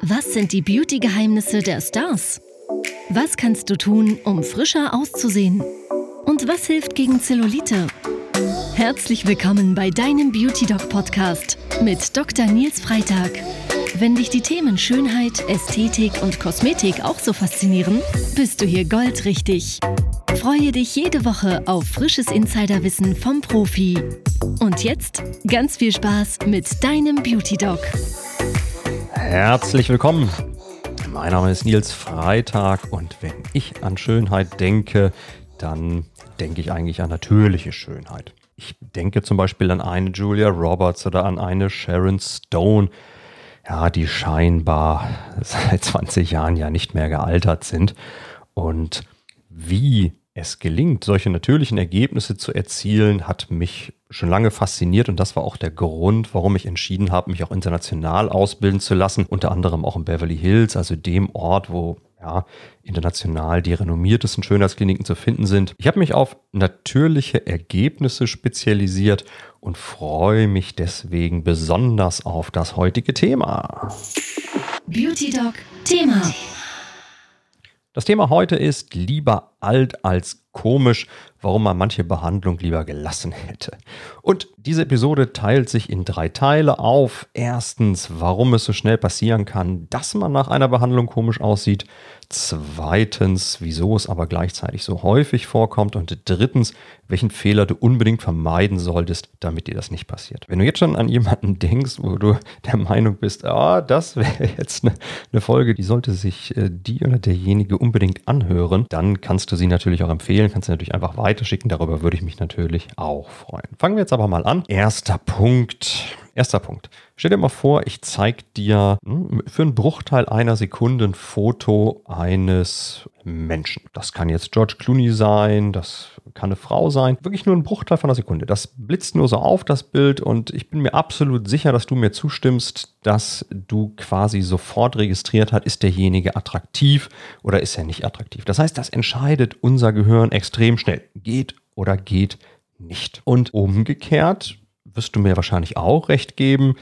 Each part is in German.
Was sind die Beauty-Geheimnisse der Stars? Was kannst du tun, um frischer auszusehen? Und was hilft gegen Zellulite? Herzlich willkommen bei deinem Beauty Doc Podcast mit Dr. Nils Freitag. Wenn dich die Themen Schönheit, Ästhetik und Kosmetik auch so faszinieren, bist du hier goldrichtig. Freue dich jede Woche auf frisches Insiderwissen vom Profi. Und jetzt ganz viel Spaß mit deinem Beauty Doc. Herzlich willkommen. Mein Name ist Nils Freitag und wenn ich an Schönheit denke, dann denke ich eigentlich an natürliche Schönheit. Ich denke zum Beispiel an eine Julia Roberts oder an eine Sharon Stone, ja, die scheinbar seit 20 Jahren ja nicht mehr gealtert sind. Und wie es gelingt, solche natürlichen Ergebnisse zu erzielen, hat mich schon lange fasziniert und das war auch der Grund, warum ich entschieden habe, mich auch international ausbilden zu lassen, unter anderem auch in Beverly Hills, also dem Ort, wo ja, international die renommiertesten Schönheitskliniken zu finden sind. Ich habe mich auf natürliche Ergebnisse spezialisiert und freue mich deswegen besonders auf das heutige Thema. Beauty Doc Thema. Das Thema heute ist lieber alt als komisch, warum man manche Behandlung lieber gelassen hätte. Und diese Episode teilt sich in drei Teile auf. Erstens, warum es so schnell passieren kann, dass man nach einer Behandlung komisch aussieht. Zweitens, wieso es aber gleichzeitig so häufig vorkommt. Und drittens, welchen Fehler du unbedingt vermeiden solltest, damit dir das nicht passiert. Wenn du jetzt schon an jemanden denkst, wo du der Meinung bist, ah, das wäre jetzt eine, eine, Folge, die sollte sich äh, die oder derjenige unbedingt anhören, dann kannst du sie natürlich auch empfehlen, kannst du natürlich einfach weiterschicken. Darüber würde ich mich natürlich auch freuen. Fangen wir jetzt aber mal an. Erster Punkt. Erster Punkt. Stell dir mal vor, ich zeige dir hm, für einen Bruchteil einer Sekunde ein Foto eines Menschen. Das kann jetzt George Clooney sein, das kann eine Frau sein. Wirklich nur ein Bruchteil von einer Sekunde. Das blitzt nur so auf, das Bild, und ich bin mir absolut sicher, dass du mir zustimmst, dass du quasi sofort registriert hast, ist derjenige attraktiv oder ist er nicht attraktiv. Das heißt, das entscheidet unser Gehirn extrem schnell. Geht oder geht nicht. Und umgekehrt wirst du mir wahrscheinlich auch recht geben,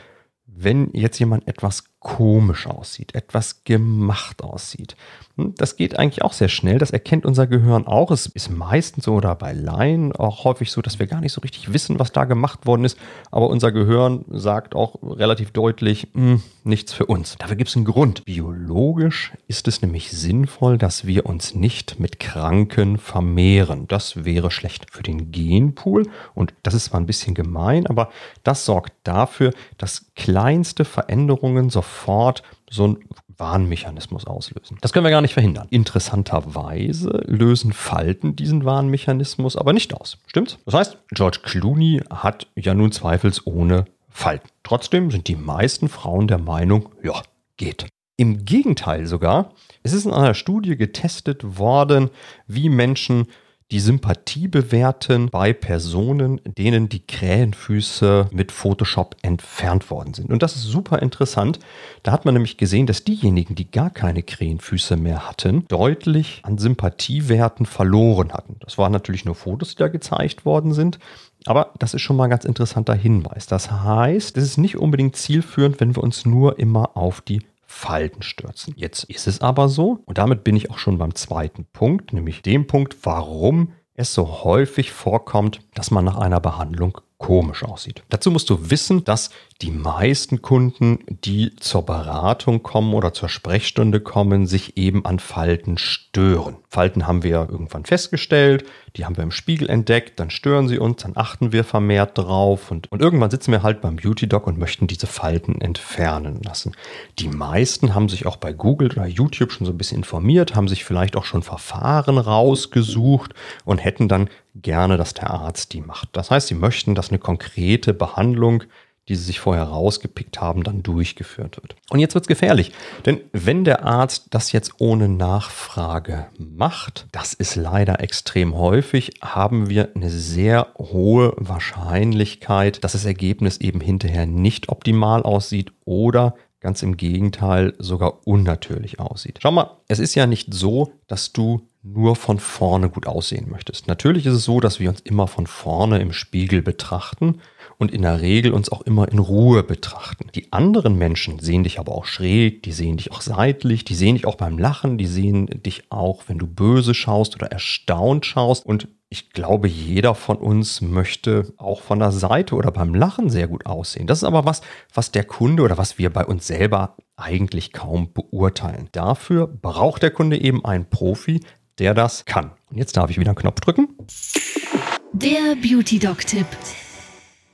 wenn jetzt jemand etwas komisch aussieht, etwas gemacht aussieht. Hm, das geht eigentlich auch sehr schnell, das erkennt unser Gehirn auch. Es ist meistens so oder bei Laien auch häufig so, dass wir gar nicht so richtig wissen, was da gemacht worden ist, aber unser Gehirn sagt auch relativ deutlich, hm, nichts für uns. Dafür gibt es einen Grund. Biologisch ist es nämlich sinnvoll, dass wir uns nicht mit Kranken vermehren. Das wäre schlecht für den Genpool und das ist zwar ein bisschen gemein, aber das sorgt dafür, dass kleinste Veränderungen sofort sofort so ein Warnmechanismus auslösen. Das können wir gar nicht verhindern. Interessanterweise lösen Falten diesen Warnmechanismus aber nicht aus. Stimmt's? Das heißt, George Clooney hat ja nun zweifelsohne Falten. Trotzdem sind die meisten Frauen der Meinung, ja, geht. Im Gegenteil sogar, es ist in einer Studie getestet worden, wie Menschen die Sympathie bewerten bei Personen, denen die Krähenfüße mit Photoshop entfernt worden sind. Und das ist super interessant. Da hat man nämlich gesehen, dass diejenigen, die gar keine Krähenfüße mehr hatten, deutlich an Sympathiewerten verloren hatten. Das waren natürlich nur Fotos, die da gezeigt worden sind. Aber das ist schon mal ein ganz interessanter Hinweis. Das heißt, es ist nicht unbedingt zielführend, wenn wir uns nur immer auf die Falten stürzen. Jetzt ist es aber so, und damit bin ich auch schon beim zweiten Punkt, nämlich dem Punkt, warum es so häufig vorkommt, dass man nach einer Behandlung komisch aussieht. Dazu musst du wissen, dass die meisten Kunden, die zur Beratung kommen oder zur Sprechstunde kommen, sich eben an Falten stören. Falten haben wir irgendwann festgestellt, die haben wir im Spiegel entdeckt, dann stören sie uns, dann achten wir vermehrt drauf und, und irgendwann sitzen wir halt beim Beauty Doc und möchten diese Falten entfernen lassen. Die meisten haben sich auch bei Google oder YouTube schon so ein bisschen informiert, haben sich vielleicht auch schon Verfahren rausgesucht und hätten dann gerne, dass der Arzt die macht. Das heißt, sie möchten, dass eine konkrete Behandlung die sie sich vorher rausgepickt haben, dann durchgeführt wird. Und jetzt wird es gefährlich, denn wenn der Arzt das jetzt ohne Nachfrage macht, das ist leider extrem häufig, haben wir eine sehr hohe Wahrscheinlichkeit, dass das Ergebnis eben hinterher nicht optimal aussieht oder ganz im Gegenteil sogar unnatürlich aussieht. Schau mal, es ist ja nicht so, dass du nur von vorne gut aussehen möchtest. Natürlich ist es so, dass wir uns immer von vorne im Spiegel betrachten und in der Regel uns auch immer in Ruhe betrachten. Die anderen Menschen sehen dich aber auch schräg, die sehen dich auch seitlich, die sehen dich auch beim Lachen, die sehen dich auch, wenn du böse schaust oder erstaunt schaust und ich glaube, jeder von uns möchte auch von der Seite oder beim Lachen sehr gut aussehen. Das ist aber was, was der Kunde oder was wir bei uns selber eigentlich kaum beurteilen. Dafür braucht der Kunde eben einen Profi, der das kann. Und jetzt darf ich wieder einen Knopf drücken. Der Beauty Doc Tipp.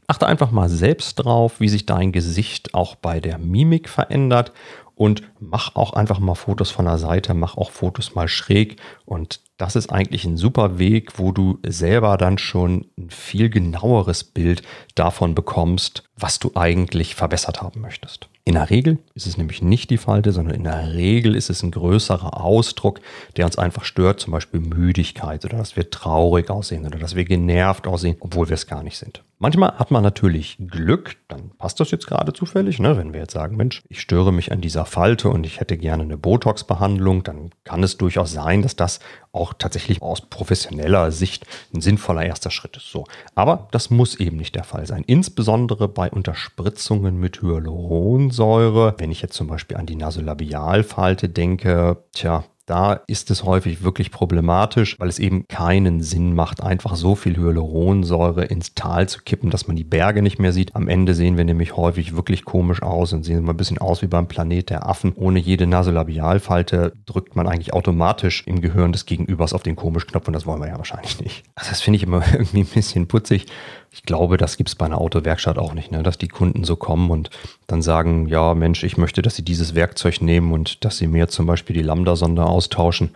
Achte einfach mal selbst drauf, wie sich dein Gesicht auch bei der Mimik verändert und mach auch einfach mal Fotos von der Seite, mach auch Fotos mal schräg und das ist eigentlich ein super Weg, wo du selber dann schon ein viel genaueres Bild davon bekommst, was du eigentlich verbessert haben möchtest. In der Regel ist es nämlich nicht die Falte, sondern in der Regel ist es ein größerer Ausdruck, der uns einfach stört, zum Beispiel Müdigkeit oder dass wir traurig aussehen oder dass wir genervt aussehen, obwohl wir es gar nicht sind. Manchmal hat man natürlich Glück, dann passt das jetzt gerade zufällig, ne? wenn wir jetzt sagen, Mensch, ich störe mich an dieser Falte und ich hätte gerne eine Botox-Behandlung, dann kann es durchaus sein, dass das auch tatsächlich aus professioneller Sicht ein sinnvoller erster Schritt ist. So. Aber das muss eben nicht der Fall sein. Insbesondere bei Unterspritzungen mit Hyaluronsäure. Wenn ich jetzt zum Beispiel an die Nasolabialfalte denke, tja, da ist es häufig wirklich problematisch, weil es eben keinen Sinn macht, einfach so viel Hyaluronsäure ins Tal zu kippen, dass man die Berge nicht mehr sieht. Am Ende sehen wir nämlich häufig wirklich komisch aus und sehen mal ein bisschen aus wie beim Planet der Affen. Ohne jede Nasolabialfalte drückt man eigentlich automatisch im Gehirn des Gegenübers auf den Komisch-Knopf und das wollen wir ja wahrscheinlich nicht. Also das finde ich immer irgendwie ein bisschen putzig. Ich glaube, das gibt es bei einer Autowerkstatt auch nicht, ne? dass die Kunden so kommen und dann sagen, ja Mensch, ich möchte, dass sie dieses Werkzeug nehmen und dass sie mir zum Beispiel die Lambda-Sonde austauschen.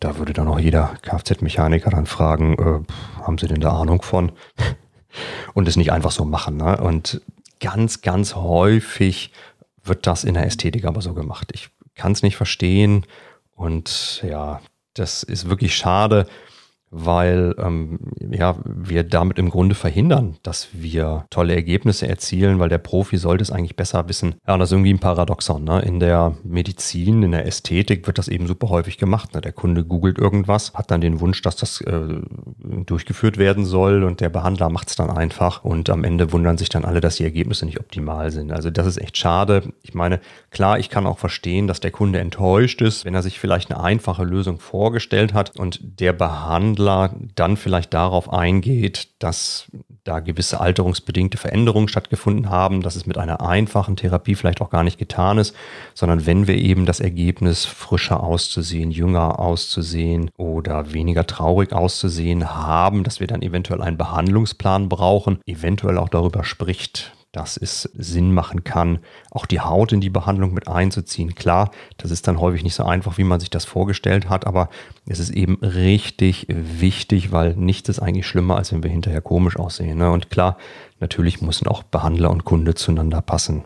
Da würde dann auch jeder Kfz-Mechaniker dann fragen, äh, haben sie denn da Ahnung von? und es nicht einfach so machen. Ne? Und ganz, ganz häufig wird das in der Ästhetik aber so gemacht. Ich kann es nicht verstehen und ja, das ist wirklich schade weil ähm, ja, wir damit im Grunde verhindern, dass wir tolle Ergebnisse erzielen, weil der Profi sollte es eigentlich besser wissen. Ja, das ist irgendwie ein Paradoxon. Ne? In der Medizin, in der Ästhetik wird das eben super häufig gemacht. Ne? Der Kunde googelt irgendwas, hat dann den Wunsch, dass das äh, durchgeführt werden soll und der Behandler macht es dann einfach und am Ende wundern sich dann alle, dass die Ergebnisse nicht optimal sind. Also das ist echt schade. Ich meine, klar, ich kann auch verstehen, dass der Kunde enttäuscht ist, wenn er sich vielleicht eine einfache Lösung vorgestellt hat und der Behandler Behandler dann vielleicht darauf eingeht, dass da gewisse alterungsbedingte Veränderungen stattgefunden haben, dass es mit einer einfachen Therapie vielleicht auch gar nicht getan ist, sondern wenn wir eben das Ergebnis frischer auszusehen, jünger auszusehen oder weniger traurig auszusehen haben, dass wir dann eventuell einen Behandlungsplan brauchen, eventuell auch darüber spricht, dass es Sinn machen kann, auch die Haut in die Behandlung mit einzuziehen. Klar, das ist dann häufig nicht so einfach, wie man sich das vorgestellt hat, aber es ist eben richtig wichtig, weil nichts ist eigentlich schlimmer, als wenn wir hinterher komisch aussehen. Ne? Und klar, natürlich müssen auch Behandler und Kunde zueinander passen.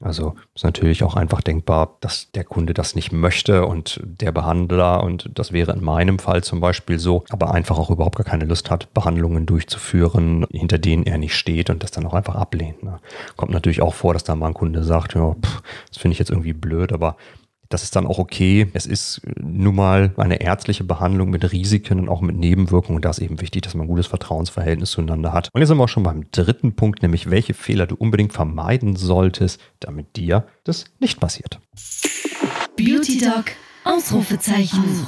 Also ist natürlich auch einfach denkbar, dass der Kunde das nicht möchte und der Behandler, und das wäre in meinem Fall zum Beispiel so, aber einfach auch überhaupt gar keine Lust hat, Behandlungen durchzuführen, hinter denen er nicht steht und das dann auch einfach ablehnt. Ne? Kommt natürlich auch vor, dass da mal ein Kunde sagt, ja, pff, das finde ich jetzt irgendwie blöd, aber das ist dann auch okay. Es ist nun mal eine ärztliche Behandlung mit Risiken und auch mit Nebenwirkungen. Und da ist eben wichtig, dass man ein gutes Vertrauensverhältnis zueinander hat. Und jetzt sind wir auch schon beim dritten Punkt, nämlich welche Fehler du unbedingt vermeiden solltest, damit dir das nicht passiert. Beauty Dog, Ausrufezeichen.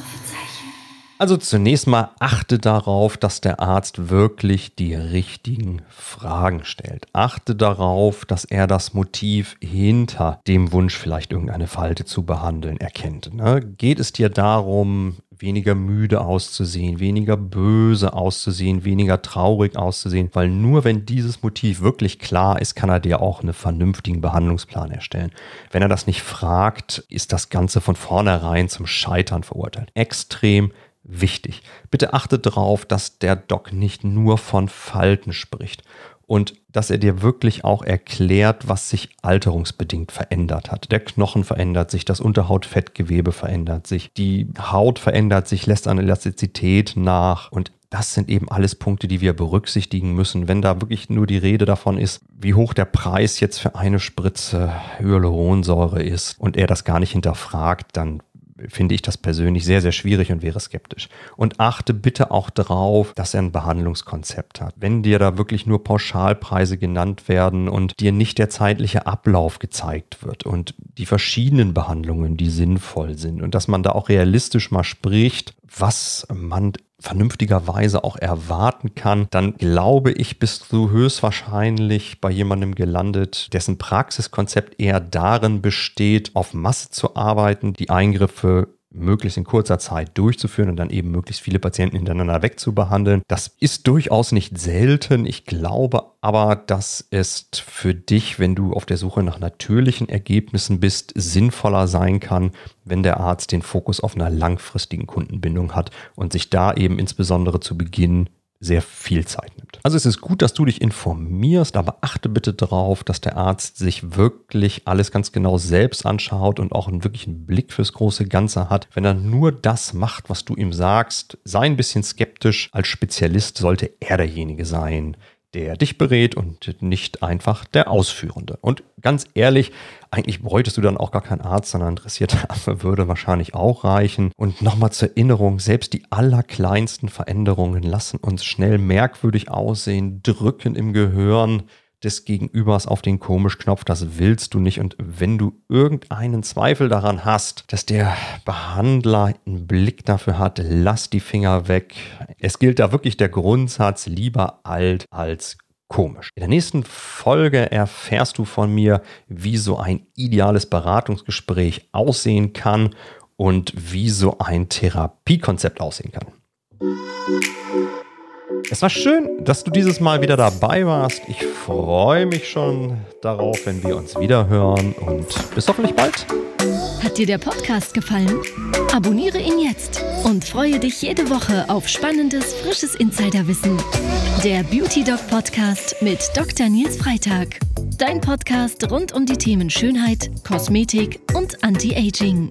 Also zunächst mal achte darauf, dass der Arzt wirklich die richtigen Fragen stellt. Achte darauf, dass er das Motiv hinter dem Wunsch, vielleicht irgendeine Falte zu behandeln, erkennt. Ne? Geht es dir darum, weniger müde auszusehen, weniger böse auszusehen, weniger traurig auszusehen, weil nur wenn dieses Motiv wirklich klar ist, kann er dir auch einen vernünftigen Behandlungsplan erstellen. Wenn er das nicht fragt, ist das Ganze von vornherein zum Scheitern verurteilt. Extrem wichtig. Bitte achte darauf, dass der Doc nicht nur von Falten spricht und dass er dir wirklich auch erklärt, was sich alterungsbedingt verändert hat. Der Knochen verändert sich, das Unterhautfettgewebe verändert sich, die Haut verändert sich, lässt an Elastizität nach und das sind eben alles Punkte, die wir berücksichtigen müssen. Wenn da wirklich nur die Rede davon ist, wie hoch der Preis jetzt für eine Spritze Hyaluronsäure ist und er das gar nicht hinterfragt, dann finde ich das persönlich sehr, sehr schwierig und wäre skeptisch. Und achte bitte auch darauf, dass er ein Behandlungskonzept hat. Wenn dir da wirklich nur Pauschalpreise genannt werden und dir nicht der zeitliche Ablauf gezeigt wird und die verschiedenen Behandlungen, die sinnvoll sind und dass man da auch realistisch mal spricht, was man vernünftigerweise auch erwarten kann, dann glaube ich, bist du höchstwahrscheinlich bei jemandem gelandet, dessen Praxiskonzept eher darin besteht, auf Masse zu arbeiten, die Eingriffe möglichst in kurzer Zeit durchzuführen und dann eben möglichst viele Patienten hintereinander wegzubehandeln. Das ist durchaus nicht selten. Ich glaube aber, dass es für dich, wenn du auf der Suche nach natürlichen Ergebnissen bist, sinnvoller sein kann, wenn der Arzt den Fokus auf einer langfristigen Kundenbindung hat und sich da eben insbesondere zu Beginn sehr viel Zeit nimmt. Also es ist gut, dass du dich informierst, aber achte bitte darauf, dass der Arzt sich wirklich alles ganz genau selbst anschaut und auch einen wirklichen Blick fürs große Ganze hat. Wenn er nur das macht, was du ihm sagst, sei ein bisschen skeptisch. Als Spezialist sollte er derjenige sein, der dich berät und nicht einfach der Ausführende. Und ganz ehrlich, eigentlich bräuchtest du dann auch gar keinen Arzt, sondern interessierte Affe würde wahrscheinlich auch reichen. Und nochmal zur Erinnerung, selbst die allerkleinsten Veränderungen lassen uns schnell merkwürdig aussehen, drücken im Gehirn, des Gegenübers auf den Komisch-Knopf. Das willst du nicht. Und wenn du irgendeinen Zweifel daran hast, dass der Behandler einen Blick dafür hat, lass die Finger weg. Es gilt da wirklich der Grundsatz, lieber alt als komisch. In der nächsten Folge erfährst du von mir, wie so ein ideales Beratungsgespräch aussehen kann und wie so ein Therapiekonzept aussehen kann. Es war schön, dass du dieses Mal wieder dabei warst. Ich freue mich schon darauf, wenn wir uns wieder hören und bis hoffentlich bald. Hat dir der Podcast gefallen? Abonniere ihn jetzt und freue dich jede Woche auf spannendes, frisches Insiderwissen. Der Beauty Dog Podcast mit Dr. Nils Freitag. Dein Podcast rund um die Themen Schönheit, Kosmetik und Anti-Aging.